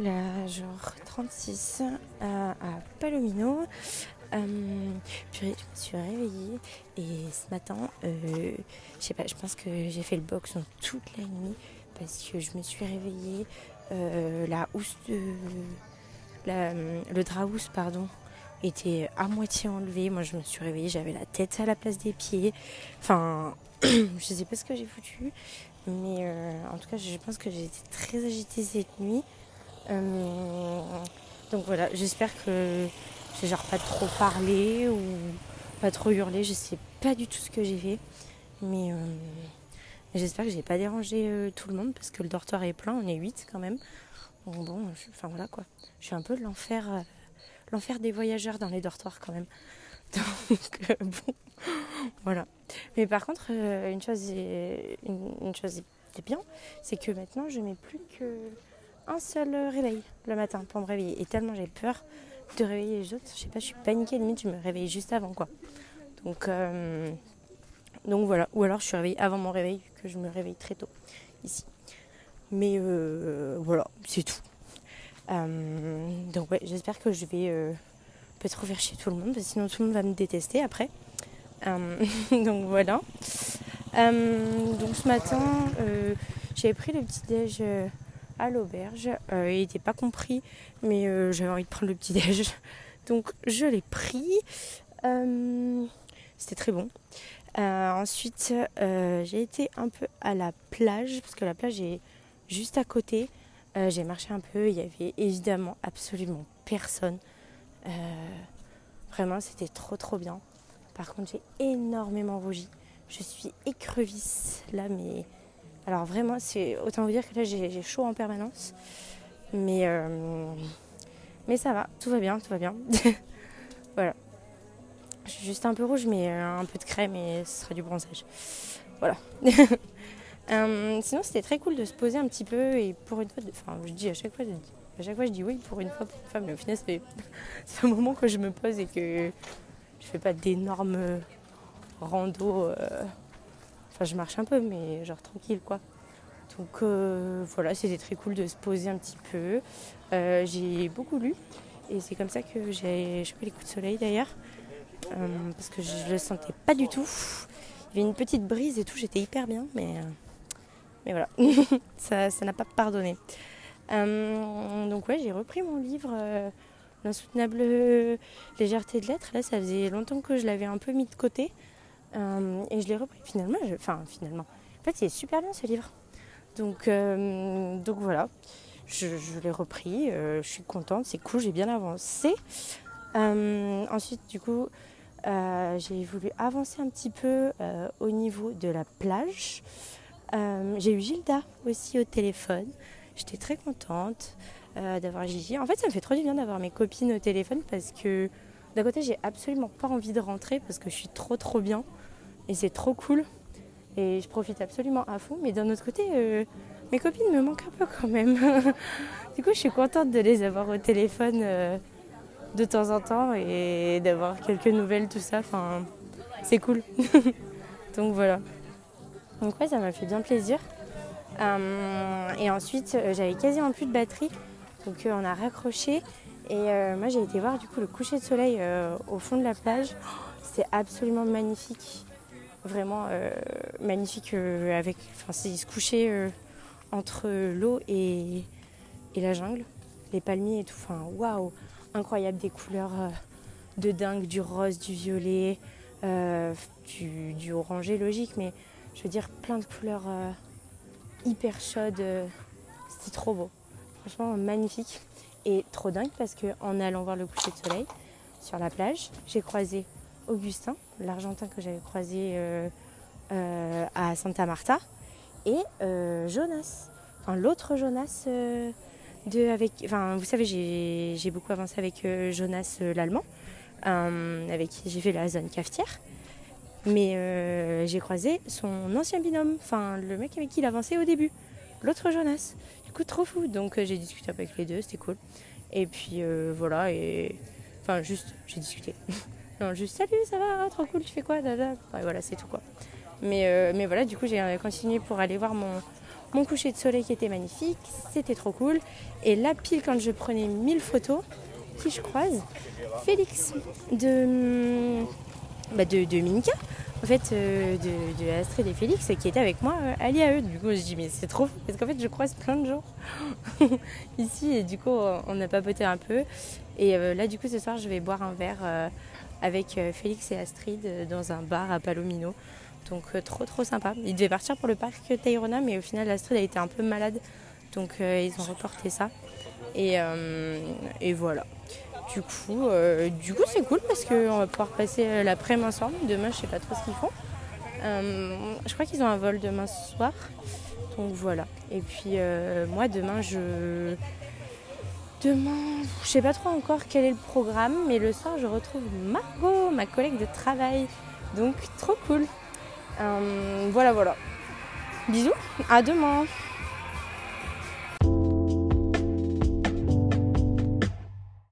là, genre 36 à, à Palomino. Euh, je me suis réveillée et ce matin, euh, je sais pas, je pense que j'ai fait le box toute la nuit parce que je me suis réveillée, euh, la housse de. La, le drap housse, pardon, était à moitié enlevé. Moi, je me suis réveillée, j'avais la tête à la place des pieds. Enfin, je sais pas ce que j'ai foutu, mais euh, en tout cas, je pense que j'ai été très agitée cette nuit. Euh, donc voilà, j'espère que j'ai genre pas trop parlé ou pas trop hurlé. Je sais pas du tout ce que j'ai fait, mais euh, j'espère que j'ai pas dérangé euh, tout le monde parce que le dortoir est plein. On est 8 quand même. Bon, je- enfin voilà quoi. Je suis un peu l'enfer, l'enfer des voyageurs dans les dortoirs quand même. Donc bon, voilà. Mais par contre, une chose est, une, une chose est bien, c'est que maintenant je mets plus que un seul réveil le matin pour me réveiller. Et tellement j'ai peur de réveiller les autres, je sais pas, je suis paniquée, limite je me réveille juste avant quoi. Donc, euh, donc voilà. Ou alors je suis réveillée avant mon réveil, que je me réveille très tôt ici. Mais euh, voilà, c'est tout. Euh, donc ouais, j'espère que je vais euh, trop faire chier tout le monde, parce sinon tout le monde va me détester après. Euh, donc voilà. Euh, donc ce matin, euh, j'avais pris le petit déj euh, à l'auberge. Euh, il n'était pas compris, mais euh, j'avais envie de prendre le petit déj. Donc je l'ai pris. Euh, C'était très bon. Ensuite, j'ai été un peu à la plage, parce que la plage est juste à côté. J'ai marché un peu, il y avait évidemment absolument personne. Vraiment, c'était trop trop bien. Par contre, j'ai énormément rougi. Je suis écrevisse là, mais alors vraiment, c'est autant vous dire que là j'ai chaud en permanence. Mais euh, mais ça va, tout va bien, tout va bien. voilà. Je suis juste un peu rouge, mais euh, un peu de crème et ce sera du bronzage. Voilà. Euh, sinon, c'était très cool de se poser un petit peu et pour une fois, enfin, je dis à chaque fois, à chaque fois, je dis oui pour une fois pour une femme, mais au final, fait un moment que je me pose et que je fais pas d'énormes rando. Je marche un peu, mais genre tranquille, quoi. Donc euh, voilà, c'était très cool de se poser un petit peu. Euh, j'ai beaucoup lu et c'est comme ça que j'ai chopé les coups de soleil d'ailleurs. Euh, parce que je le sentais pas du tout. Il y avait une petite brise et tout, j'étais hyper bien, mais, mais voilà, ça ça n'a pas pardonné. Donc ouais, j'ai repris mon livre L'insoutenable légèreté de l'être. Là, ça faisait longtemps que je l'avais un peu mis de côté. Euh, et je l'ai repris finalement. Enfin, finalement. En fait, il est super bien ce livre. Donc, euh, donc voilà, je, je l'ai repris. euh, je suis contente, c'est cool, j'ai bien avancé. Ensuite, du coup, j'ai voulu avancer un petit peu au niveau de la plage. J'ai eu Gilda aussi au téléphone. J'étais très contente d'avoir Gigi. En fait, ça me fait trop du bien d'avoir mes copines au téléphone parce que d'un côté, j'ai absolument pas envie de rentrer parce que je suis trop trop bien et c'est trop cool et je profite absolument à fond. Mais d'un autre côté, euh, mes copines me manquent un peu quand même. du coup, je suis contente de les avoir au téléphone euh, de temps en temps et d'avoir quelques nouvelles, tout ça. Enfin, c'est cool. Donc voilà. Donc ouais, ça m'a fait bien plaisir. Euh, et ensuite, j'avais quasiment plus de batterie. Donc euh, on a raccroché. Et euh, moi, j'ai été voir du coup le coucher de soleil euh, au fond de la plage. C'était absolument magnifique. Vraiment magnifique. avec, enfin, c'est se coucher euh, entre l'eau et, et la jungle. Les palmiers et tout. Enfin, waouh! Incroyable des couleurs de dingue, du rose, du violet, du, du orangé logique, mais je veux dire plein de couleurs hyper chaudes. C'était trop beau. Franchement magnifique et trop dingue parce qu'en allant voir le coucher de soleil sur la plage, j'ai croisé Augustin, l'Argentin que j'avais croisé euh, euh, à Santa Marta, et euh, Jonas, enfin l'autre Jonas. de, avec, enfin, vous savez, j'ai beaucoup avancé avec Jonas l'allemand, avec qui j'ai fait la zone cafetière. Mais j'ai croisé son ancien binôme, enfin le mec avec qui il avançait au début, l'autre Jonas. Coup, trop fou. Donc euh, j'ai discuté avec les deux, c'était cool. Et puis euh, voilà, et enfin juste, j'ai discuté. non, juste salut, ça va, trop cool, tu fais quoi Dada. Voilà, c'est tout quoi. Mais, euh, mais voilà, du coup, j'ai continué pour aller voir mon, mon coucher de soleil qui était magnifique, c'était trop cool. Et là, pile quand je prenais 1000 photos, qui je croise? Félix de, bah de, de Minka, en fait, euh, de, Astrid et Félix, qui était avec moi euh, à l'IAE. Du coup, je dis, mais c'est trop fou, parce qu'en fait, je croise plein de gens ici, et du coup, on a papoté un peu. Et euh, là, du coup, ce soir, je vais boire un verre avec Félix et Astrid dans un bar à Palomino. Donc, trop, trop sympa. Ils devaient partir pour le parc Tayrona, mais au final, Astrid a été un peu malade. Donc, ils ont reporté ça. Et voilà. Du coup, euh, du coup c'est cool parce qu'on va pouvoir passer l'après-midi ensemble. Demain, je sais pas trop ce qu'ils font. Euh, je crois qu'ils ont un vol demain soir. Donc voilà. Et puis euh, moi, demain, je. Demain, je sais pas trop encore quel est le programme, mais le soir, je retrouve Margot, ma collègue de travail. Donc trop cool. voilà, voilà. Bisous, à demain.